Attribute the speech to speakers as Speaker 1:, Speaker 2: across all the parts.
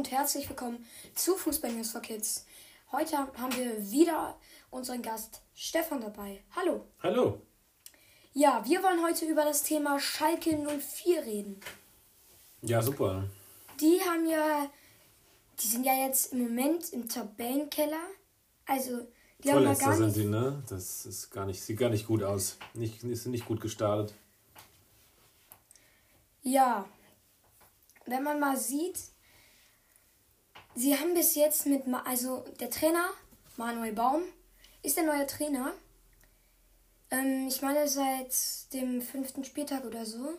Speaker 1: und herzlich willkommen zu Fußball News for Kids. Heute haben wir wieder unseren Gast Stefan dabei. Hallo.
Speaker 2: Hallo.
Speaker 1: Ja, wir wollen heute über das Thema Schalke 04 reden.
Speaker 2: Ja, super.
Speaker 1: Die haben ja, die sind ja jetzt im Moment im Tabellenkeller. Also, die haben ja gar
Speaker 2: sind
Speaker 1: nicht.
Speaker 2: sie, ne? Das ist gar nicht, sieht gar nicht gut aus. Nicht, sind nicht gut gestartet.
Speaker 1: Ja, wenn man mal sieht, sie haben bis jetzt mit, also der Trainer, Manuel Baum, ist der neue Trainer. Ähm, ich meine seit dem fünften Spieltag oder so.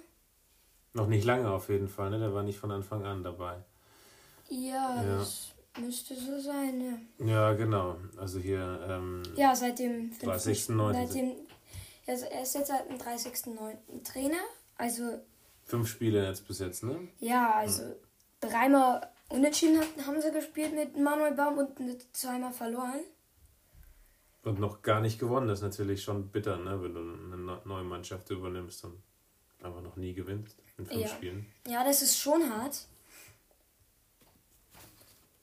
Speaker 2: Noch nicht lange auf jeden Fall, ne? Der war nicht von Anfang an dabei.
Speaker 1: Ja,
Speaker 2: Ja.
Speaker 1: das müsste so sein, ja.
Speaker 2: Ja, genau. Also hier, ähm,
Speaker 1: Ja, seit dem 5.
Speaker 2: 30.09..
Speaker 1: Seit dem, also er ist jetzt seit dem 30.09. Trainer. Also,
Speaker 2: fünf Spiele jetzt bis jetzt, ne?
Speaker 1: ja, also dreimal unentschieden hat- haben sie gespielt mit Manuel Baum und zweimal verloren.
Speaker 2: Und noch gar nicht gewonnen. Das ist natürlich schon bitter, ne? Wenn du eine neu- neue Mannschaft übernimmst und einfach noch nie gewinnst in fünf
Speaker 1: Ja.
Speaker 2: Spielen.
Speaker 1: Ja, das ist schon hart.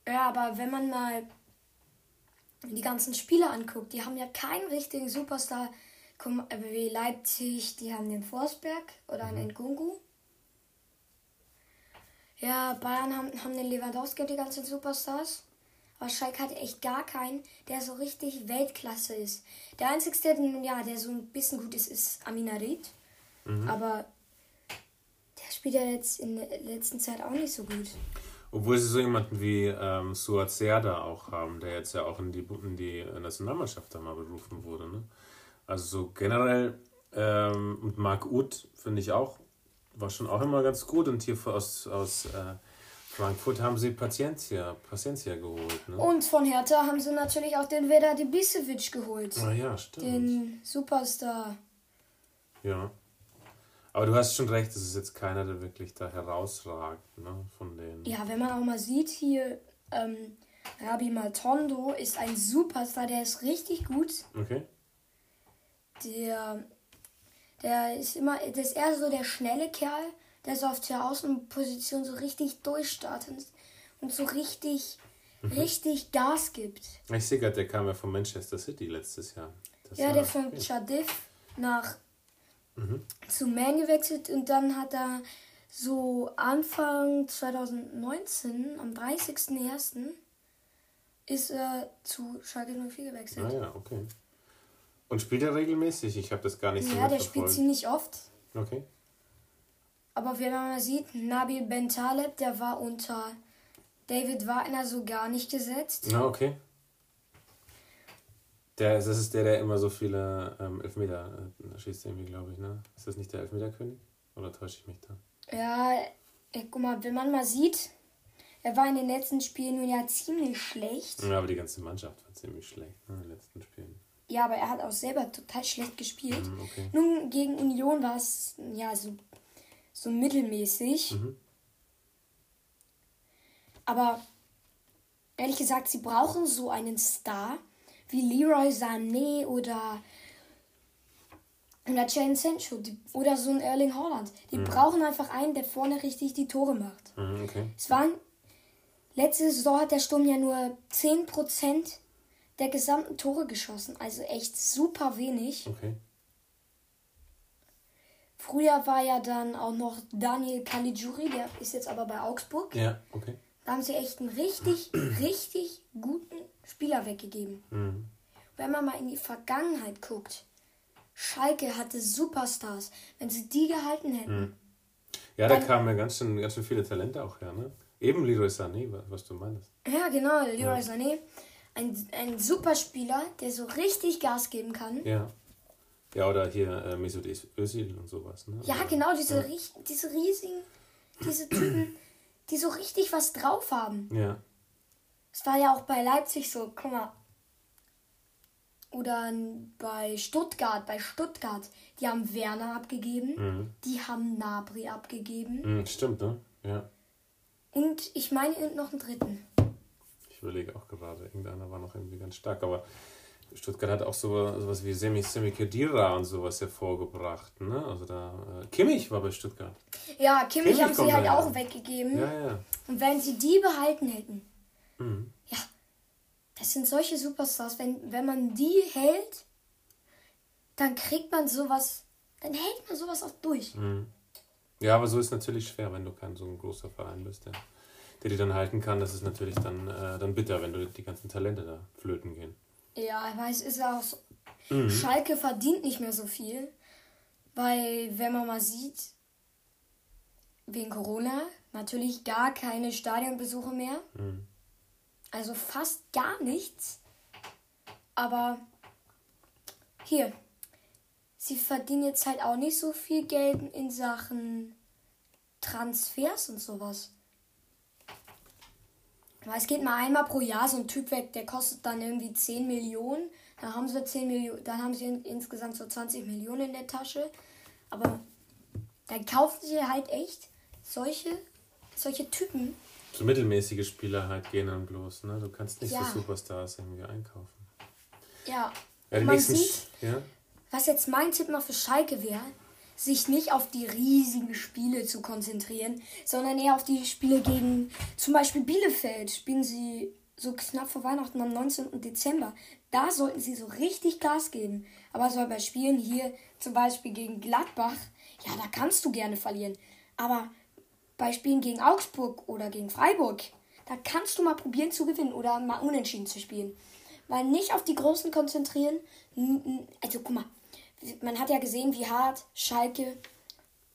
Speaker 1: Ja, aber wenn man mal die ganzen Spiele anguckt, die haben ja keinen richtigen Superstar. Mal, wie Leipzig, die haben den Forsberg oder einen Nkunku. Ja, Bayern haben, haben den Lewandowski und die ganzen Superstars. Aber Schalke hat echt gar keinen, der so richtig Weltklasse ist. Der einzige, der, ja, der so ein bisschen gut ist, ist Aminarit. Aber der spielt ja jetzt in der letzten Zeit auch nicht so gut.
Speaker 2: Obwohl sie so jemanden wie ähm, Suat Serda auch haben, der jetzt ja auch in die, in die Nationalmannschaft da mal berufen wurde. Ne? Also so generell, ähm, und Marc Uth finde ich auch, war schon auch immer ganz gut. Und hier aus, aus äh, Frankfurt haben sie Paciencia, Paciencia geholt. Ne?
Speaker 1: Und von Hertha haben sie natürlich auch den Veda Ibisevic geholt.
Speaker 2: Ah ja, stimmt.
Speaker 1: Den Superstar.
Speaker 2: Ja. Aber du hast schon recht, es ist jetzt keiner, der wirklich da herausragt, ne, von denen.
Speaker 1: Ja, wenn man auch mal sieht, hier ähm, Rabi Maltondo ist ein Superstar, der ist richtig gut.
Speaker 2: Okay.
Speaker 1: Der, der ist immer, der ist eher so der schnelle Kerl, der so auf der Außenposition so richtig durchstartet und so richtig, richtig Gas gibt.
Speaker 2: Ich sehe gerade, der kam ja von Manchester City letztes Jahr. Das
Speaker 1: Ja, der von Chadif nach zu Man gewechselt und dann hat er so Anfang 2019, am 30.01. ist er zu Schalke 04 gewechselt.
Speaker 2: Ah ja, okay. Und spielt er regelmäßig? Ich habe das gar nicht so
Speaker 1: ja, der spielt ziemlich oft.
Speaker 2: Okay.
Speaker 1: Aber wenn man mal sieht, Nabil Bentaleb, der war unter David Wagner so gar nicht gesetzt.
Speaker 2: Na, okay. Der, das ist der, der immer so viele ähm, Elfmeter äh, schießt, irgendwie, glaube ich, ne? Ist das nicht der Elfmeterkönig? Oder täusche ich mich da?
Speaker 1: Ja, ey, guck mal, wenn man mal sieht, er war in den letzten Spielen nun ja ziemlich schlecht.
Speaker 2: Ja, aber die ganze Mannschaft war ziemlich schlecht, ne, in den letzten Spielen.
Speaker 1: Ja, aber er hat auch selber total schlecht gespielt.
Speaker 2: Mhm, okay.
Speaker 1: Nun, gegen Union war es ja so, so mittelmäßig.
Speaker 2: Mhm.
Speaker 1: Aber ehrlich gesagt, sie brauchen so einen Star wie Leroy Sané oder oder Jane Sancho die, oder so ein Erling Haaland. Die brauchen einfach einen, der vorne richtig die Tore macht.
Speaker 2: Mhm, okay.
Speaker 1: Es waren letzte Saison hat der Sturm ja nur 10% der gesamten Tore geschossen, also echt super wenig.
Speaker 2: Okay.
Speaker 1: Früher war ja dann auch noch Daniel Caligiuri, der ist jetzt aber bei Augsburg.
Speaker 2: Ja, okay.
Speaker 1: Da haben sie echt einen richtig, richtig guten Spieler weggegeben.
Speaker 2: Mhm.
Speaker 1: Wenn man mal in die Vergangenheit guckt, Schalke hatte Superstars. Wenn sie die gehalten hätten,
Speaker 2: Ja, da kamen ja ganz schön, ganz schön viele Talente auch her, ne? Eben Leroy Sané, wa- was du meinst.
Speaker 1: ja genau, Leroy Sané, ein, ein Superspieler, der so richtig Gas geben kann.
Speaker 2: Ja. Ja, oder hier äh, Mesut Özil und sowas, ne?
Speaker 1: Ja, genau, diese, rie- diese riesigen, diese Typen, die so richtig was drauf haben.
Speaker 2: Ja.
Speaker 1: Es war ja auch bei Leipzig so, guck mal. Oder bei Stuttgart, bei Stuttgart, die haben Werner abgegeben,
Speaker 2: Mhm.
Speaker 1: die haben Nabri abgegeben
Speaker 2: Mhm, stimmt, ne? Ja.
Speaker 1: und ich meine noch einen dritten.
Speaker 2: Ich überlege auch gerade, irgendeiner war noch irgendwie ganz stark, aber Stuttgart hat auch so, sowas wie Semi, Semi Khedira und sowas hervorgebracht, ne? Also da, äh, Kimmich war bei Stuttgart.
Speaker 1: Ja, Kimmich
Speaker 2: Kimmich
Speaker 1: haben sie halt auch weggegeben.
Speaker 2: Ja, ja.
Speaker 1: Und wenn sie die behalten hätten,
Speaker 2: Mhm.
Speaker 1: ja, das sind solche Superstars. Wenn, wenn man die hält, dann kriegt man sowas, dann hält man sowas auch durch.
Speaker 2: Mhm. Ja, aber so ist natürlich schwer, wenn du kein so ein großer Verein bist, der, der die dann halten kann. Das ist natürlich dann, äh, dann bitter, wenn du die ganzen Talente da flöten gehen.
Speaker 1: Ja, aber es ist auch so.
Speaker 2: Mhm.
Speaker 1: Schalke verdient nicht mehr so viel, weil wenn man mal sieht, wegen Corona natürlich gar keine Stadionbesuche mehr.
Speaker 2: Mhm.
Speaker 1: Also fast gar nichts. Aber hier, sie verdienen jetzt halt auch nicht so viel Geld in Sachen Transfers und sowas. Es geht mal einmal pro Jahr so ein Typ weg, der kostet dann irgendwie 10 Millionen. Dann haben sie 10 Millionen, dann haben sie in, insgesamt so 20 Millionen in der Tasche. Aber dann kaufen sie halt echt solche, solche Typen.
Speaker 2: So mittelmäßige Spieler halt gehen dann bloß, ne? Du kannst nicht
Speaker 1: Ja.
Speaker 2: so Superstars irgendwie einkaufen.
Speaker 1: Ja.
Speaker 2: Ja,
Speaker 1: Man sieht,
Speaker 2: ja?
Speaker 1: Was jetzt mein Tipp noch für Schalke wäre, sich nicht auf die riesigen Spiele zu konzentrieren, sondern eher auf die Spiele gegen zum Beispiel Bielefeld. Spielen sie so knapp vor Weihnachten am 19. Dezember. Da sollten sie so richtig Gas geben. Aber so bei Spielen hier zum Beispiel gegen Gladbach, ja, da kannst du gerne verlieren. Aber bei Spielen gegen Augsburg oder gegen Freiburg, da kannst du mal probieren zu gewinnen oder mal unentschieden zu spielen. Weil nicht auf die Großen konzentrieren. Also guck mal, man hat ja gesehen, wie hart Schalke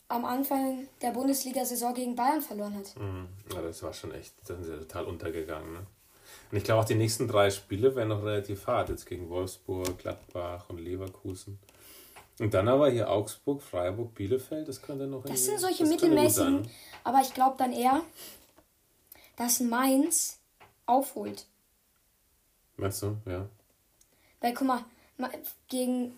Speaker 1: am Anfang der Bundesliga-Saison gegen Bayern verloren hat.
Speaker 2: Mhm. ja, das war schon echt, da sind sie total untergegangen, ne? Und ich glaube auch die nächsten drei Spiele werden noch relativ hart. Jetzt gegen Wolfsburg, Gladbach und Leverkusen. Und dann aber hier Augsburg, Freiburg, Bielefeld, das könnte noch
Speaker 1: Das sind solche
Speaker 2: das
Speaker 1: mittelmäßigen, aber ich glaube dann eher, dass Mainz aufholt.
Speaker 2: Meinst du? Ja.
Speaker 1: Weil guck mal, ma- gegen,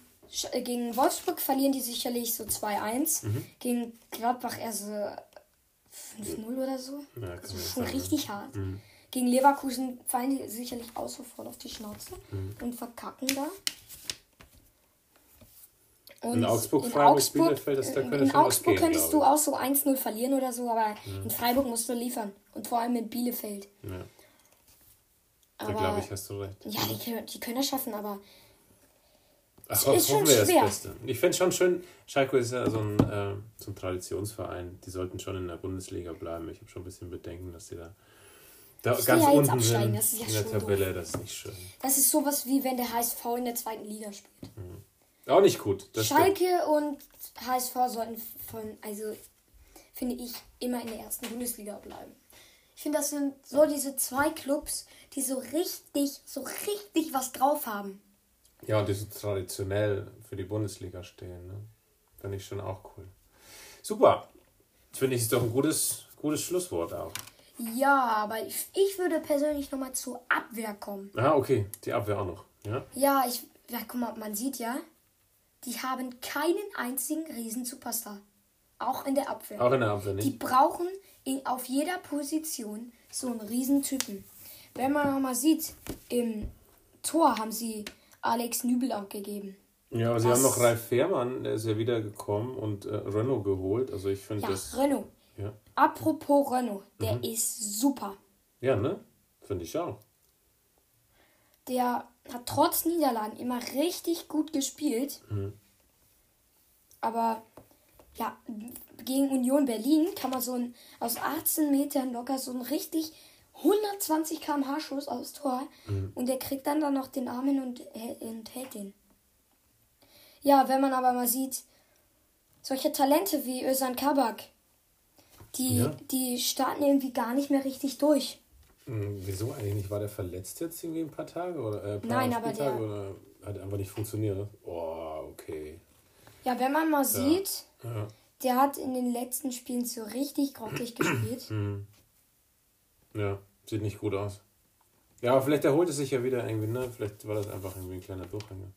Speaker 1: gegen Wolfsburg verlieren die sicherlich so 2-1.
Speaker 2: Mhm.
Speaker 1: Gegen Gladbach eher so 5-0 oder so.
Speaker 2: Ja,
Speaker 1: Also schon
Speaker 2: sagen.
Speaker 1: richtig hart.
Speaker 2: Mhm.
Speaker 1: Gegen Leverkusen fallen die sicherlich auch sofort auf die Schnauze
Speaker 2: Mhm.
Speaker 1: und verkacken da.
Speaker 2: In Augsburg, Freiburg, Bielefeld, das- da könnte
Speaker 1: in
Speaker 2: was
Speaker 1: Augsburg könntest du auch so 1-0 verlieren oder so, aber in Freiburg musst du liefern. Und vor allem mit Bielefeld.
Speaker 2: Ja, da glaube ich, hast du recht.
Speaker 1: ja, die, können- die können das schaffen, aber
Speaker 2: Ach,
Speaker 1: ist schon
Speaker 2: wir das
Speaker 1: schwer.
Speaker 2: Beste. Ich finde schon schön, Schalke ist ja so ein, äh, so ein Traditionsverein. Die sollten schon in der Bundesliga bleiben. Ich habe schon ein bisschen Bedenken, dass die da, da ganz
Speaker 1: ja
Speaker 2: unten sind
Speaker 1: das ist ja
Speaker 2: in der Tabelle. Das ist nicht schön.
Speaker 1: das ist sowas wie wenn der HSV in der zweiten Liga spielt.
Speaker 2: Auch nicht gut. Das stimmt.
Speaker 1: Schalke und HSV sollten von, also finde ich, immer in der ersten Bundesliga bleiben. Ich finde, das sind so diese zwei Clubs, die so richtig, so richtig was drauf haben.
Speaker 2: Ja, und die so traditionell für die Bundesliga stehen. Ne? Finde ich schon auch cool. Super. Finde ich, ist doch ein gutes, gutes Schlusswort auch.
Speaker 1: Ja, aber ich, ich würde persönlich nochmal zur Abwehr kommen.
Speaker 2: Ah, okay. Die Abwehr auch noch. Ja?
Speaker 1: Ja, ich, ja, guck mal, man sieht ja, die haben keinen einzigen Riesen-Superstar. Auch in der Abwehr.
Speaker 2: Auch in der Abwehr
Speaker 1: Die
Speaker 2: nicht.
Speaker 1: brauchen in, auf jeder Position so einen Riesentypen. Wenn man mal sieht, im Tor haben sie Alex Nübel abgegeben.
Speaker 2: Ja, aber sie haben noch Ralf Fährmann, der ist ja wiedergekommen und äh, Renault geholt. Also ich finde
Speaker 1: Ja,
Speaker 2: das.
Speaker 1: Renault.
Speaker 2: Ja.
Speaker 1: Apropos Renault, der
Speaker 2: Mhm.
Speaker 1: ist super.
Speaker 2: ja, ne? Finde ich auch.
Speaker 1: Der hat trotz Niederlagen immer richtig gut gespielt.
Speaker 2: Mhm.
Speaker 1: Aber ja, gegen Union Berlin kann man so ein, aus 18 Metern locker so einen richtig 120 km/h Schuss aufs Tor
Speaker 2: Mhm.
Speaker 1: und der kriegt dann, dann noch den Arm hin und, hä- und hält den. Ja, wenn man aber mal sieht, solche Talente wie Özan Kabak, die,
Speaker 2: Ja.
Speaker 1: die starten irgendwie gar nicht mehr richtig durch.
Speaker 2: Hm, wieso eigentlich nicht? War der verletzt jetzt irgendwie ein paar Tage? Oder, äh, ein paar
Speaker 1: Nein, aber der-
Speaker 2: Oder hat einfach nicht funktioniert? Oh, okay.
Speaker 1: Ja, wenn man mal sieht,
Speaker 2: Ja.
Speaker 1: der hat in den letzten Spielen so richtig grottig gespielt.
Speaker 2: Ja, sieht nicht gut aus. Ja, aber vielleicht erholt es sich ja wieder irgendwie, ne? Vielleicht war das einfach irgendwie ein kleiner Durchhänger.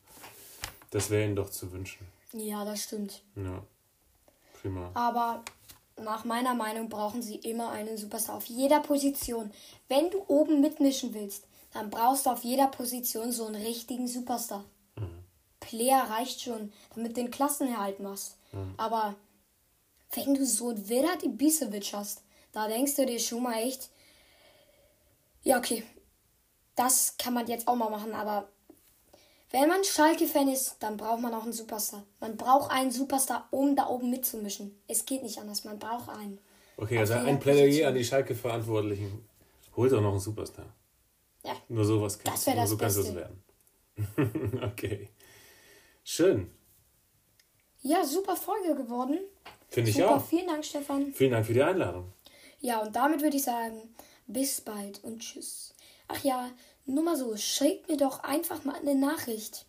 Speaker 2: Das wäre ihnen doch zu wünschen.
Speaker 1: Ja, das stimmt.
Speaker 2: Ja. Prima.
Speaker 1: Aber nach meiner Meinung brauchen sie immer einen Superstar auf jeder Position. Wenn du oben mitmischen willst, dann brauchst du auf jeder Position so einen richtigen Superstar. Player reicht schon, damit du den Klassenerhalt machst. Aber wenn du so einen Vedat Ibisevic hast, Da denkst du dir schon mal echt, ja, okay, das kann man jetzt auch mal machen, aber wenn man Schalke-Fan ist, dann braucht man auch einen Superstar. Man braucht einen Superstar, um da oben mitzumischen. Es geht nicht anders, man braucht einen.
Speaker 2: Okay, also ein Plädoyer an die Schalke-Verantwortlichen. Holt doch noch einen Superstar.
Speaker 1: Ja.
Speaker 2: Nur sowas kann
Speaker 1: Das wäre das
Speaker 2: so kannst du es werden. okay. Schön.
Speaker 1: Ja, super Folge geworden.
Speaker 2: Finde ich
Speaker 1: super,
Speaker 2: auch.
Speaker 1: vielen Dank, Stefan.
Speaker 2: Vielen Dank für die Einladung.
Speaker 1: Ja, und damit würde ich sagen, bis bald und tschüss. Ach ja, nur mal so, schickt mir doch einfach mal eine Nachricht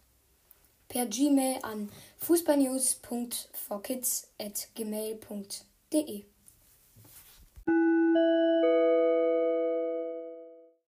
Speaker 1: per Gmail an fußballnews.forkids.gmail.de.